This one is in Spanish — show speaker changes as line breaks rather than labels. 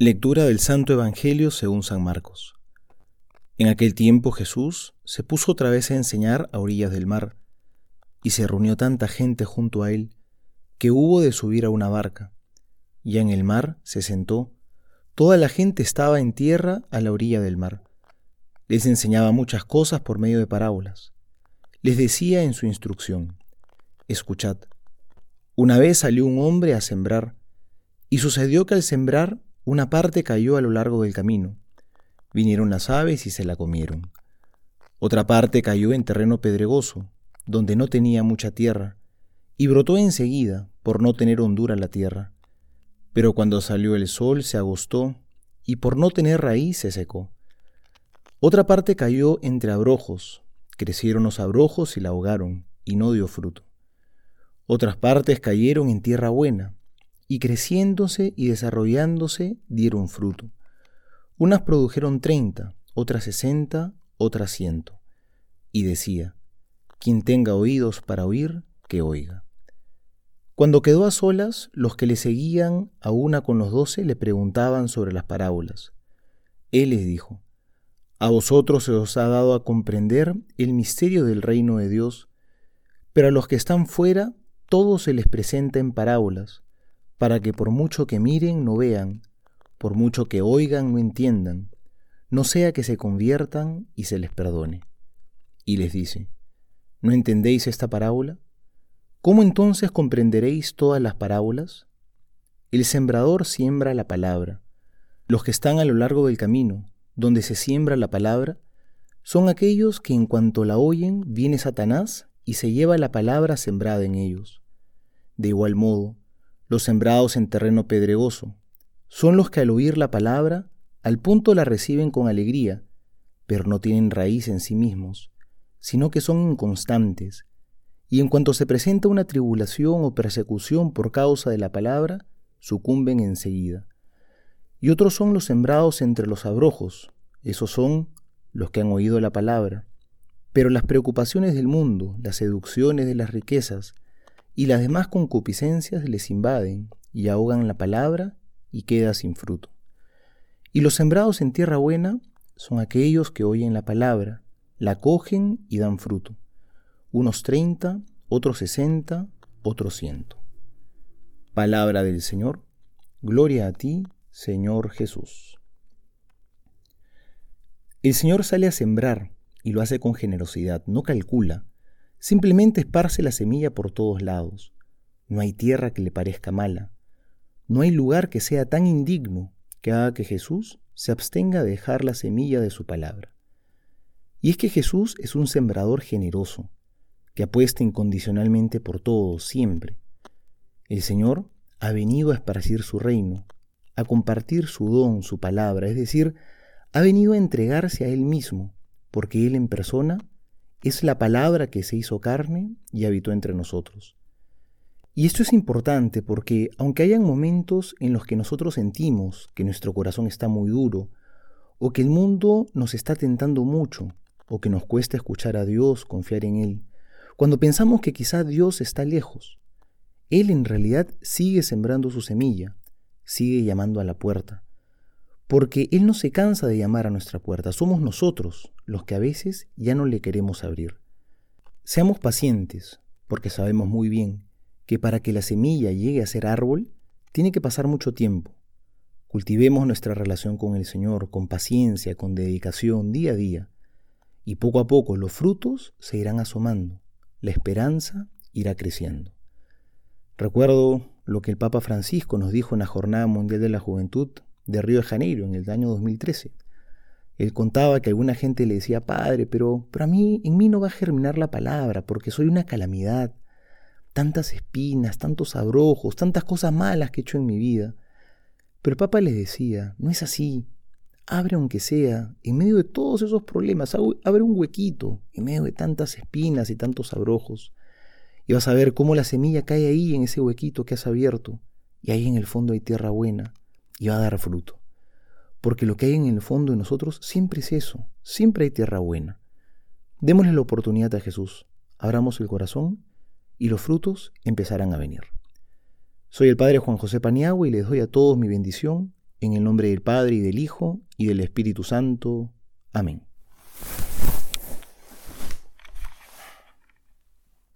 Lectura del Santo Evangelio según San Marcos. En aquel tiempo Jesús se puso otra vez a enseñar a orillas del mar, y se reunió tanta gente junto a él, que hubo de subir a una barca. Ya en el mar se sentó, toda la gente estaba en tierra a la orilla del mar. Les enseñaba muchas cosas por medio de parábolas. Les decía en su instrucción, Escuchad, una vez salió un hombre a sembrar, y sucedió que al sembrar una parte cayó a lo largo del camino. Vinieron las aves y se la comieron. Otra parte cayó en terreno pedregoso, donde no tenía mucha tierra, y brotó enseguida, por no tener hondura la tierra. Pero cuando salió el sol se agostó, y por no tener raíz se secó. Otra parte cayó entre abrojos, crecieron los abrojos y la ahogaron, y no dio fruto. Otras partes cayeron en tierra buena, y creciéndose y desarrollándose dieron fruto. Unas produjeron treinta, otras sesenta, otras ciento. Y decía, quien tenga oídos para oír, que oiga. Cuando quedó a solas, los que le seguían a una con los doce le preguntaban sobre las parábolas. Él les dijo, A vosotros se os ha dado a comprender el misterio del reino de Dios, pero a los que están fuera todo se les presenta en parábolas para que por mucho que miren no vean, por mucho que oigan no entiendan, no sea que se conviertan y se les perdone. Y les dice, ¿no entendéis esta parábola? ¿Cómo entonces comprenderéis todas las parábolas? El sembrador siembra la palabra. Los que están a lo largo del camino, donde se siembra la palabra, son aquellos que en cuanto la oyen viene Satanás y se lleva la palabra sembrada en ellos. De igual modo, los sembrados en terreno pedregoso, son los que al oír la palabra, al punto la reciben con alegría, pero no tienen raíz en sí mismos, sino que son inconstantes, y en cuanto se presenta una tribulación o persecución por causa de la palabra, sucumben enseguida. Y otros son los sembrados entre los abrojos, esos son los que han oído la palabra, pero las preocupaciones del mundo, las seducciones de las riquezas, y las demás concupiscencias les invaden y ahogan la palabra y queda sin fruto. Y los sembrados en tierra buena son aquellos que oyen la palabra, la cogen y dan fruto, unos treinta, otros sesenta, otros ciento. Palabra del Señor, gloria a ti, Señor Jesús. El Señor sale a sembrar y lo hace con generosidad, no calcula, Simplemente esparce la semilla por todos lados. No hay tierra que le parezca mala. No hay lugar que sea tan indigno que haga que Jesús se abstenga de dejar la semilla de su palabra. Y es que Jesús es un sembrador generoso, que apuesta incondicionalmente por todo, siempre. El Señor ha venido a esparcir su reino, a compartir su don, su palabra, es decir, ha venido a entregarse a Él mismo, porque Él en persona es la palabra que se hizo carne y habitó entre nosotros. Y esto es importante porque aunque hayan momentos en los que nosotros sentimos que nuestro corazón está muy duro, o que el mundo nos está tentando mucho, o que nos cuesta escuchar a Dios, confiar en Él, cuando pensamos que quizá Dios está lejos, Él en realidad sigue sembrando su semilla, sigue llamando a la puerta porque Él no se cansa de llamar a nuestra puerta, somos nosotros los que a veces ya no le queremos abrir. Seamos pacientes, porque sabemos muy bien que para que la semilla llegue a ser árbol, tiene que pasar mucho tiempo. Cultivemos nuestra relación con el Señor con paciencia, con dedicación, día a día, y poco a poco los frutos se irán asomando, la esperanza irá creciendo. Recuerdo lo que el Papa Francisco nos dijo en la Jornada Mundial de la Juventud de Río de Janeiro en el año 2013. Él contaba que alguna gente le decía, padre, pero, pero a mí, en mí no va a germinar la palabra, porque soy una calamidad. Tantas espinas, tantos abrojos, tantas cosas malas que he hecho en mi vida. Pero el Papa les decía, no es así. Abre aunque sea, en medio de todos esos problemas, abre un huequito, en medio de tantas espinas y tantos abrojos. Y vas a ver cómo la semilla cae ahí en ese huequito que has abierto, y ahí en el fondo hay tierra buena y va a dar fruto. Porque lo que hay en el fondo de nosotros siempre es eso, siempre hay tierra buena. Démosle la oportunidad a Jesús, abramos el corazón y los frutos empezarán a venir. Soy el Padre Juan José Paniagua y les doy a todos mi bendición En el nombre del Padre y del Hijo y del Espíritu Santo. Amén.